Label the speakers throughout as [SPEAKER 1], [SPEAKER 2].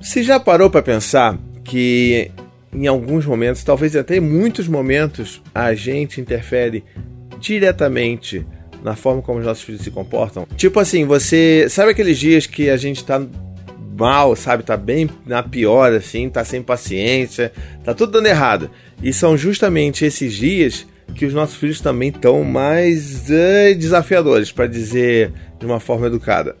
[SPEAKER 1] Você já parou para pensar que em alguns momentos, talvez até em muitos momentos, a gente interfere diretamente na forma como os nossos filhos se comportam? Tipo assim, você. Sabe aqueles dias que a gente tá mal, sabe? Tá bem na pior, assim, tá sem paciência, tá tudo dando errado. E são justamente esses dias que os nossos filhos também estão mais uh, desafiadores, para dizer de uma forma educada.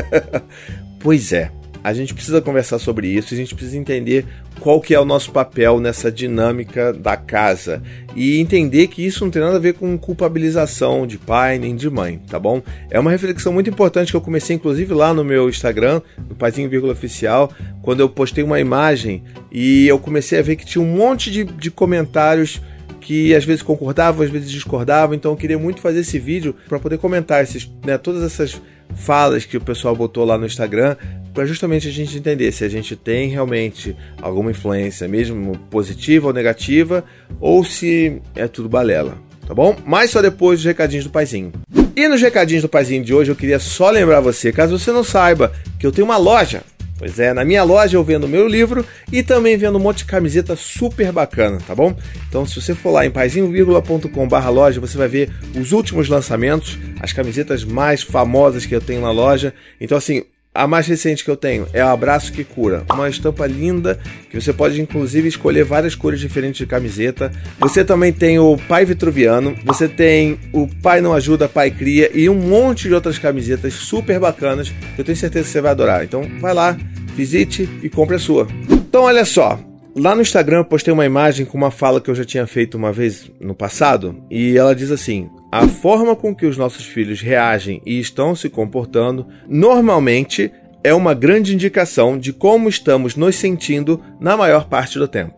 [SPEAKER 1] pois é a gente precisa conversar sobre isso, a gente precisa entender qual que é o nosso papel nessa dinâmica da casa e entender que isso não tem nada a ver com culpabilização de pai nem de mãe, tá bom? É uma reflexão muito importante que eu comecei inclusive lá no meu Instagram, no Paizinho Oficial, quando eu postei uma imagem e eu comecei a ver que tinha um monte de, de comentários que às vezes concordavam, às vezes discordavam, então eu queria muito fazer esse vídeo para poder comentar esses, né, todas essas falas que o pessoal botou lá no Instagram para justamente a gente entender se a gente tem realmente alguma influência, mesmo positiva ou negativa, ou se é tudo balela, tá bom? Mas só depois dos recadinhos do paizinho. E nos recadinhos do paizinho de hoje eu queria só lembrar você, caso você não saiba, que eu tenho uma loja Pois é, na minha loja eu vendo meu livro e também vendo um monte de camiseta super bacana, tá bom? Então se você for lá em paizinho.com.br loja, você vai ver os últimos lançamentos, as camisetas mais famosas que eu tenho na loja. Então assim, a mais recente que eu tenho é o Abraço que Cura, uma estampa linda que você pode inclusive escolher várias cores diferentes de camiseta. Você também tem o Pai Vitruviano, você tem o Pai Não Ajuda, Pai Cria e um monte de outras camisetas super bacanas que eu tenho certeza que você vai adorar. Então vai lá, visite e compre a sua. Então olha só, Lá no Instagram eu postei uma imagem com uma fala que eu já tinha feito uma vez no passado, e ela diz assim: a forma com que os nossos filhos reagem e estão se comportando normalmente é uma grande indicação de como estamos nos sentindo na maior parte do tempo.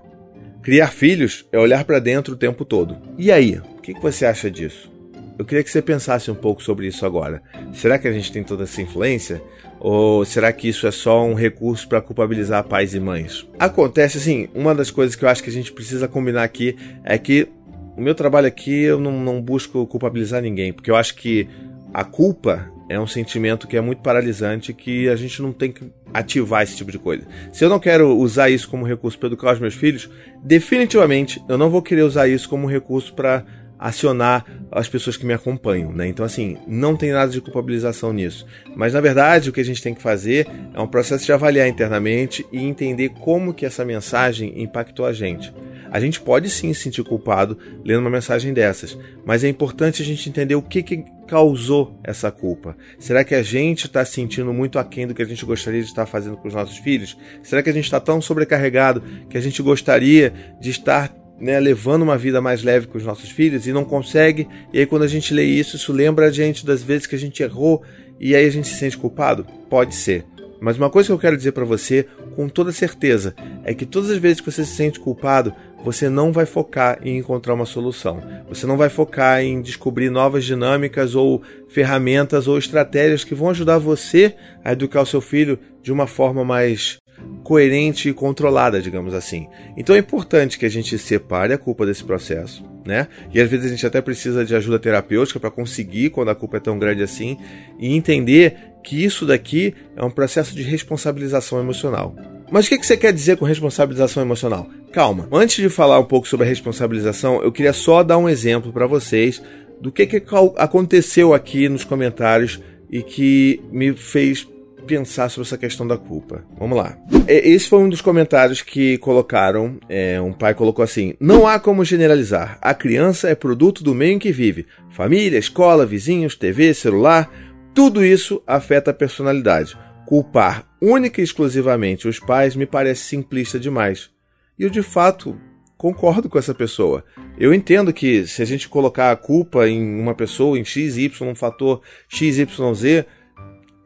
[SPEAKER 1] Criar filhos é olhar para dentro o tempo todo. E aí, o que você acha disso? Eu queria que você pensasse um pouco sobre isso agora. Será que a gente tem toda essa influência? Ou será que isso é só um recurso para culpabilizar pais e mães? Acontece assim, uma das coisas que eu acho que a gente precisa combinar aqui é que o meu trabalho aqui eu não, não busco culpabilizar ninguém, porque eu acho que a culpa é um sentimento que é muito paralisante que a gente não tem que ativar esse tipo de coisa. Se eu não quero usar isso como recurso para educar os meus filhos, definitivamente eu não vou querer usar isso como recurso para acionar as pessoas que me acompanham, né? Então, assim, não tem nada de culpabilização nisso. Mas, na verdade, o que a gente tem que fazer é um processo de avaliar internamente e entender como que essa mensagem impactou a gente. A gente pode sim se sentir culpado lendo uma mensagem dessas, mas é importante a gente entender o que, que causou essa culpa. Será que a gente está se sentindo muito aquém do que a gente gostaria de estar fazendo com os nossos filhos? Será que a gente está tão sobrecarregado que a gente gostaria de estar né, levando uma vida mais leve com os nossos filhos e não consegue. E aí, quando a gente lê isso, isso lembra a gente das vezes que a gente errou e aí a gente se sente culpado? Pode ser. Mas uma coisa que eu quero dizer para você, com toda certeza, é que todas as vezes que você se sente culpado, você não vai focar em encontrar uma solução. Você não vai focar em descobrir novas dinâmicas ou ferramentas ou estratégias que vão ajudar você a educar o seu filho de uma forma mais coerente e controlada, digamos assim. Então é importante que a gente separe a culpa desse processo, né? E às vezes a gente até precisa de ajuda terapêutica para conseguir, quando a culpa é tão grande assim, e entender que isso daqui é um processo de responsabilização emocional. Mas o que você quer dizer com responsabilização emocional? Calma, antes de falar um pouco sobre a responsabilização, eu queria só dar um exemplo para vocês do que, que aconteceu aqui nos comentários e que me fez pensar sobre essa questão da culpa. Vamos lá. Esse foi um dos comentários que colocaram. É, um pai colocou assim: Não há como generalizar. A criança é produto do meio em que vive. Família, escola, vizinhos, TV, celular. Tudo isso afeta a personalidade. Culpar única e exclusivamente os pais me parece simplista demais. E eu, de fato, concordo com essa pessoa. Eu entendo que se a gente colocar a culpa em uma pessoa, em X, Y, um fator X, Y, Z,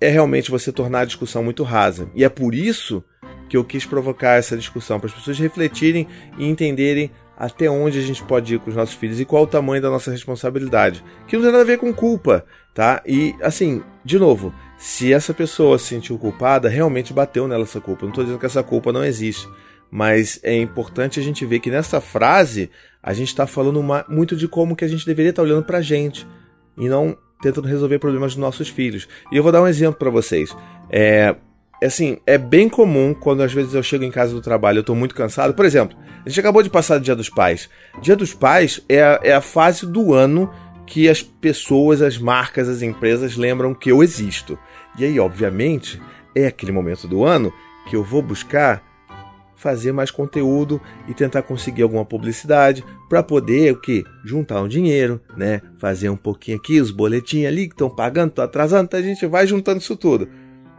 [SPEAKER 1] é realmente você tornar a discussão muito rasa. E é por isso que eu quis provocar essa discussão, para as pessoas refletirem e entenderem até onde a gente pode ir com os nossos filhos e qual o tamanho da nossa responsabilidade. Que não tem nada a ver com culpa, tá? E assim, de novo, se essa pessoa se sentiu culpada, realmente bateu nela essa culpa. Não estou dizendo que essa culpa não existe. Mas é importante a gente ver que nessa frase a gente está falando uma, muito de como que a gente deveria estar tá olhando para a gente e não tentando resolver problemas dos nossos filhos. E eu vou dar um exemplo para vocês. É, assim, é bem comum quando às vezes eu chego em casa do trabalho, eu tô muito cansado. Por exemplo, a gente acabou de passar o Dia dos Pais. Dia dos Pais é a, é a fase do ano que as pessoas, as marcas, as empresas lembram que eu existo. E aí, obviamente, é aquele momento do ano que eu vou buscar fazer mais conteúdo e tentar conseguir alguma publicidade para poder o que juntar um dinheiro, né? Fazer um pouquinho aqui os boletins ali que estão pagando, estão atrasando, então a gente vai juntando isso tudo.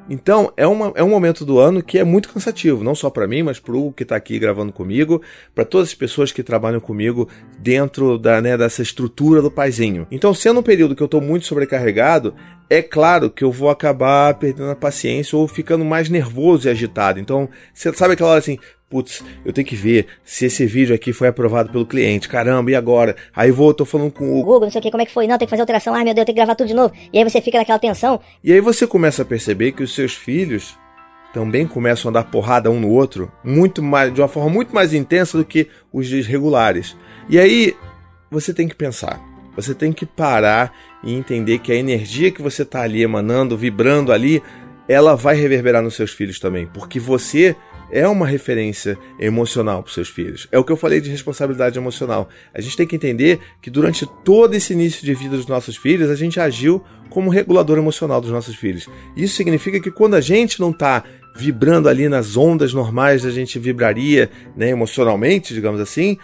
[SPEAKER 1] Então, é, uma, é um momento do ano que é muito cansativo, não só para mim, mas para o que está aqui gravando comigo, para todas as pessoas que trabalham comigo dentro da, né, dessa estrutura do paizinho. Então, sendo um período que eu estou muito sobrecarregado, é claro que eu vou acabar perdendo a paciência ou ficando mais nervoso e agitado. Então, você sabe aquela hora assim, putz, eu tenho que ver se esse vídeo aqui foi aprovado pelo cliente. Caramba, e agora? Aí vou, tô falando com o
[SPEAKER 2] Google, não sei o que, como é que foi? Não, tem que fazer alteração. Ai, meu Deus, tem que gravar tudo de novo. E aí você fica naquela tensão.
[SPEAKER 1] E aí você começa a perceber que os seus filhos também começam a dar porrada um no outro, muito mais, de uma forma muito mais intensa do que os desregulares. E aí você tem que pensar. Você tem que parar e entender que a energia que você está ali emanando, vibrando ali, ela vai reverberar nos seus filhos também, porque você é uma referência emocional para seus filhos. É o que eu falei de responsabilidade emocional. A gente tem que entender que durante todo esse início de vida dos nossos filhos, a gente agiu como regulador emocional dos nossos filhos. Isso significa que quando a gente não está vibrando ali nas ondas normais a gente vibraria né, emocionalmente, digamos assim,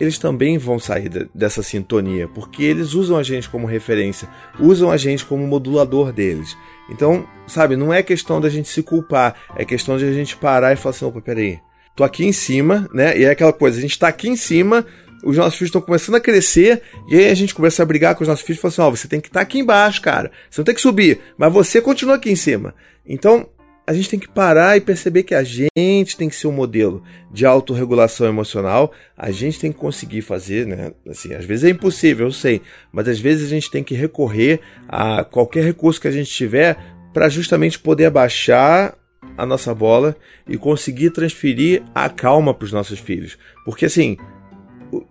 [SPEAKER 1] eles também vão sair dessa sintonia, porque eles usam a gente como referência, usam a gente como modulador deles. Então, sabe, não é questão da gente se culpar, é questão de a gente parar e falar assim: opa, peraí, tô aqui em cima, né? E é aquela coisa, a gente tá aqui em cima, os nossos filhos estão começando a crescer, e aí a gente começa a brigar com os nossos filhos e fala assim: ó, oh, você tem que estar tá aqui embaixo, cara. Você não tem que subir, mas você continua aqui em cima. Então, a gente tem que parar e perceber que a gente tem que ser um modelo de autorregulação emocional. A gente tem que conseguir fazer, né? Assim, às vezes é impossível, eu sei, mas às vezes a gente tem que recorrer a qualquer recurso que a gente tiver para justamente poder abaixar a nossa bola e conseguir transferir a calma para os nossos filhos. Porque assim,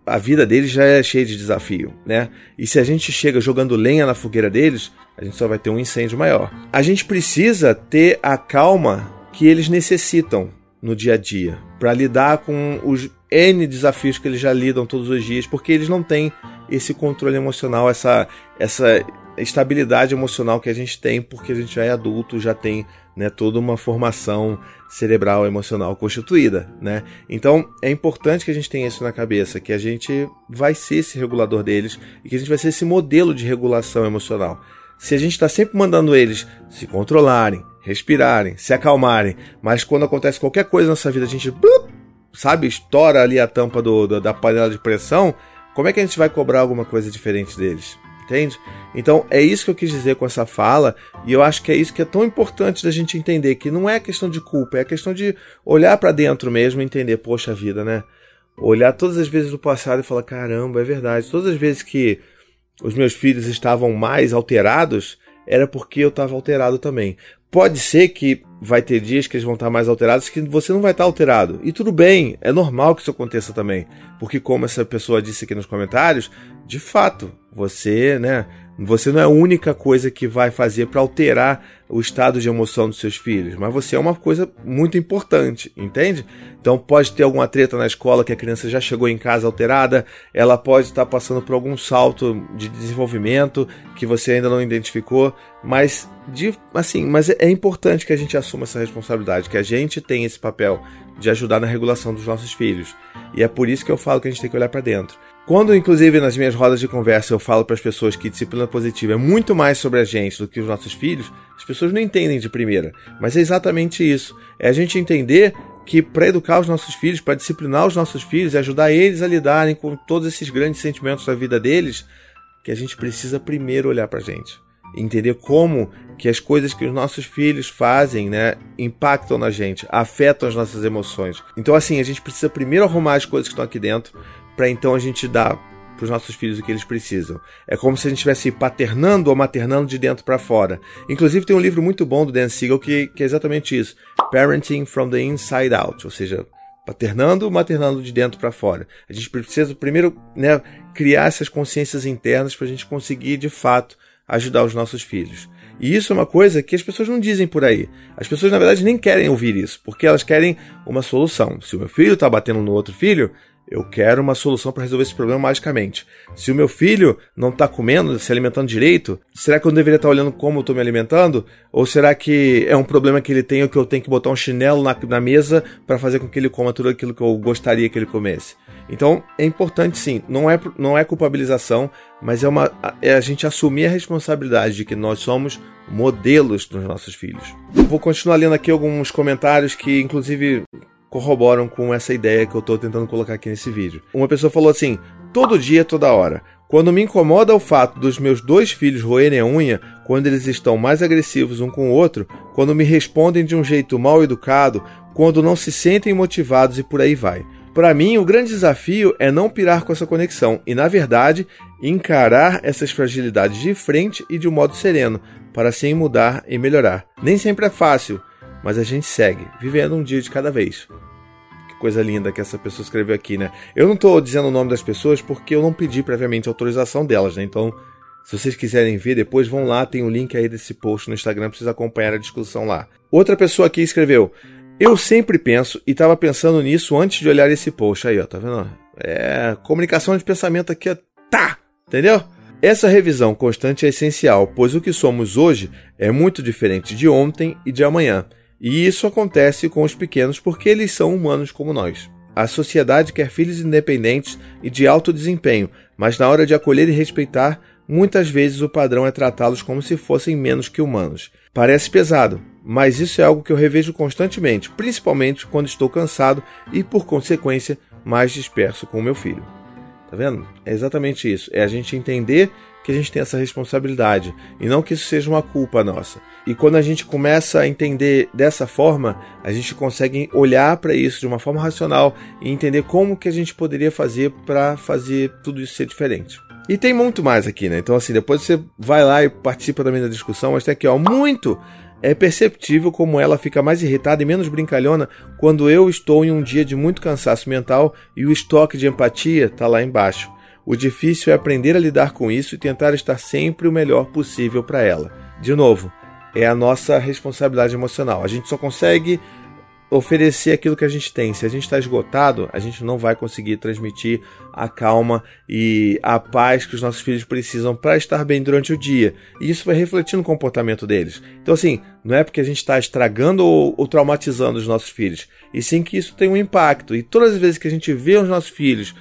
[SPEAKER 1] a vida deles já é cheia de desafio, né? E se a gente chega jogando lenha na fogueira deles, a gente só vai ter um incêndio maior. A gente precisa ter a calma que eles necessitam no dia a dia para lidar com os N desafios que eles já lidam todos os dias, porque eles não têm esse controle emocional, essa, essa estabilidade emocional que a gente tem, porque a gente já é adulto, já tem né, toda uma formação cerebral emocional constituída, né? Então é importante que a gente tenha isso na cabeça, que a gente vai ser esse regulador deles e que a gente vai ser esse modelo de regulação emocional. Se a gente está sempre mandando eles se controlarem, respirarem, se acalmarem, mas quando acontece qualquer coisa na nossa vida a gente, blup, sabe, estoura ali a tampa do, do, da panela de pressão, como é que a gente vai cobrar alguma coisa diferente deles? Entende? Então é isso que eu quis dizer com essa fala, e eu acho que é isso que é tão importante da gente entender, que não é questão de culpa, é questão de olhar para dentro mesmo e entender, poxa vida, né? Olhar todas as vezes do passado e falar, caramba, é verdade. Todas as vezes que os meus filhos estavam mais alterados, era porque eu estava alterado também. Pode ser que vai ter dias que eles vão estar mais alterados que você não vai estar alterado. E tudo bem, é normal que isso aconteça também. Porque como essa pessoa disse aqui nos comentários, de fato, você, né, você não é a única coisa que vai fazer para alterar o estado de emoção dos seus filhos, mas você é uma coisa muito importante, entende? Então pode ter alguma treta na escola que a criança já chegou em casa alterada, ela pode estar passando por algum salto de desenvolvimento que você ainda não identificou, mas de, assim, mas é importante que a gente assuma essa responsabilidade, que a gente tem esse papel de ajudar na regulação dos nossos filhos. E é por isso que eu falo que a gente tem que olhar para dentro. Quando, inclusive, nas minhas rodas de conversa eu falo para as pessoas que disciplina positiva é muito mais sobre a gente do que os nossos filhos, as pessoas não entendem de primeira. Mas é exatamente isso. É a gente entender que para educar os nossos filhos, para disciplinar os nossos filhos e ajudar eles a lidarem com todos esses grandes sentimentos da vida deles, que a gente precisa primeiro olhar para a gente. Entender como que as coisas que os nossos filhos fazem, né, impactam na gente, afetam as nossas emoções. Então, assim, a gente precisa primeiro arrumar as coisas que estão aqui dentro, para então a gente dar para os nossos filhos o que eles precisam. É como se a gente estivesse paternando ou maternando de dentro para fora. Inclusive tem um livro muito bom do Dan Siegel que, que é exatamente isso: Parenting from the Inside Out, ou seja, paternando ou maternando de dentro para fora. A gente precisa primeiro né, criar essas consciências internas para a gente conseguir de fato ajudar os nossos filhos. E isso é uma coisa que as pessoas não dizem por aí. As pessoas, na verdade, nem querem ouvir isso, porque elas querem uma solução. Se o meu filho está batendo no outro filho, eu quero uma solução para resolver esse problema magicamente. Se o meu filho não está comendo, se alimentando direito, será que eu deveria estar tá olhando como eu estou me alimentando? Ou será que é um problema que ele tem ou que eu tenho que botar um chinelo na, na mesa para fazer com que ele coma tudo aquilo que eu gostaria que ele comesse? Então é importante sim, não é, não é culpabilização, mas é, uma, é a gente assumir a responsabilidade de que nós somos modelos dos nossos filhos. Vou continuar lendo aqui alguns comentários que, inclusive, corroboram com essa ideia que eu estou tentando colocar aqui nesse vídeo. Uma pessoa falou assim: todo dia, toda hora. Quando me incomoda o fato dos meus dois filhos roerem a unha, quando eles estão mais agressivos um com o outro, quando me respondem de um jeito mal educado, quando não se sentem motivados e por aí vai. Para mim, o grande desafio é não pirar com essa conexão e, na verdade, encarar essas fragilidades de frente e de um modo sereno, para assim mudar e melhorar. Nem sempre é fácil, mas a gente segue, vivendo um dia de cada vez. Que coisa linda que essa pessoa escreveu aqui, né? Eu não estou dizendo o nome das pessoas porque eu não pedi previamente autorização delas, né? Então, se vocês quiserem ver depois, vão lá, tem o um link aí desse post no Instagram vocês acompanhar a discussão lá. Outra pessoa aqui escreveu: Eu sempre penso e estava pensando nisso antes de olhar esse post. Aí, ó, tá vendo? É, comunicação de pensamento aqui é tá, entendeu? Essa revisão constante é essencial, pois o que somos hoje é muito diferente de ontem e de amanhã. E isso acontece com os pequenos porque eles são humanos como nós. A sociedade quer filhos independentes e de alto desempenho, mas na hora de acolher e respeitar, muitas vezes o padrão é tratá-los como se fossem menos que humanos. Parece pesado, mas isso é algo que eu revejo constantemente, principalmente quando estou cansado e, por consequência, mais disperso com o meu filho. Tá vendo? É exatamente isso. É a gente entender que a gente tem essa responsabilidade e não que isso seja uma culpa nossa. E quando a gente começa a entender dessa forma, a gente consegue olhar para isso de uma forma racional e entender como que a gente poderia fazer para fazer tudo isso ser diferente. E tem muito mais aqui, né? Então assim, depois você vai lá e participa também da discussão, mas tem aqui, ó, muito é perceptível como ela fica mais irritada e menos brincalhona quando eu estou em um dia de muito cansaço mental e o estoque de empatia está lá embaixo. O difícil é aprender a lidar com isso e tentar estar sempre o melhor possível para ela. De novo, é a nossa responsabilidade emocional. A gente só consegue oferecer aquilo que a gente tem. Se a gente está esgotado, a gente não vai conseguir transmitir a calma e a paz que os nossos filhos precisam para estar bem durante o dia. E isso vai refletir no comportamento deles. Então, assim, não é porque a gente está estragando ou, ou, traumatizando os nossos filhos, e sim que isso tem um impacto. E todas as vezes que a gente vê os nossos filhos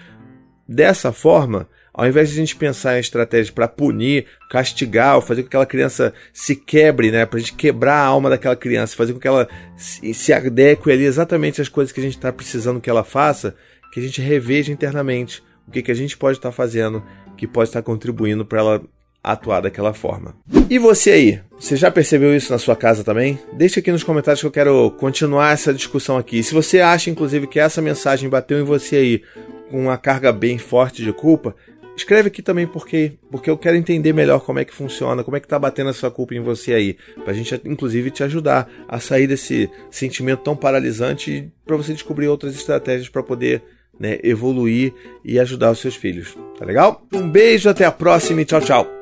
[SPEAKER 1] Dessa forma, ao invés de a gente pensar em estratégias para punir, castigar, ou fazer com que aquela criança se quebre, né? Para a gente quebrar a alma daquela criança, fazer com que ela se, se adeque ali exatamente às coisas que a gente está precisando que ela faça, que a gente reveja internamente o que, que a gente pode estar tá fazendo, que pode estar tá contribuindo para ela atuar daquela forma. E você aí? Você já percebeu isso na sua casa também? Deixa aqui nos comentários que eu quero continuar essa discussão aqui. E se você acha, inclusive, que essa mensagem bateu em você aí com uma carga bem forte de culpa, escreve aqui também porque, porque eu quero entender melhor como é que funciona, como é que tá batendo essa culpa em você aí, pra gente inclusive te ajudar a sair desse sentimento tão paralisante para você descobrir outras estratégias para poder né, evoluir e ajudar os seus filhos. Tá legal? Um beijo, até a próxima e tchau, tchau.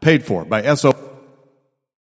[SPEAKER 3] paid for by SO.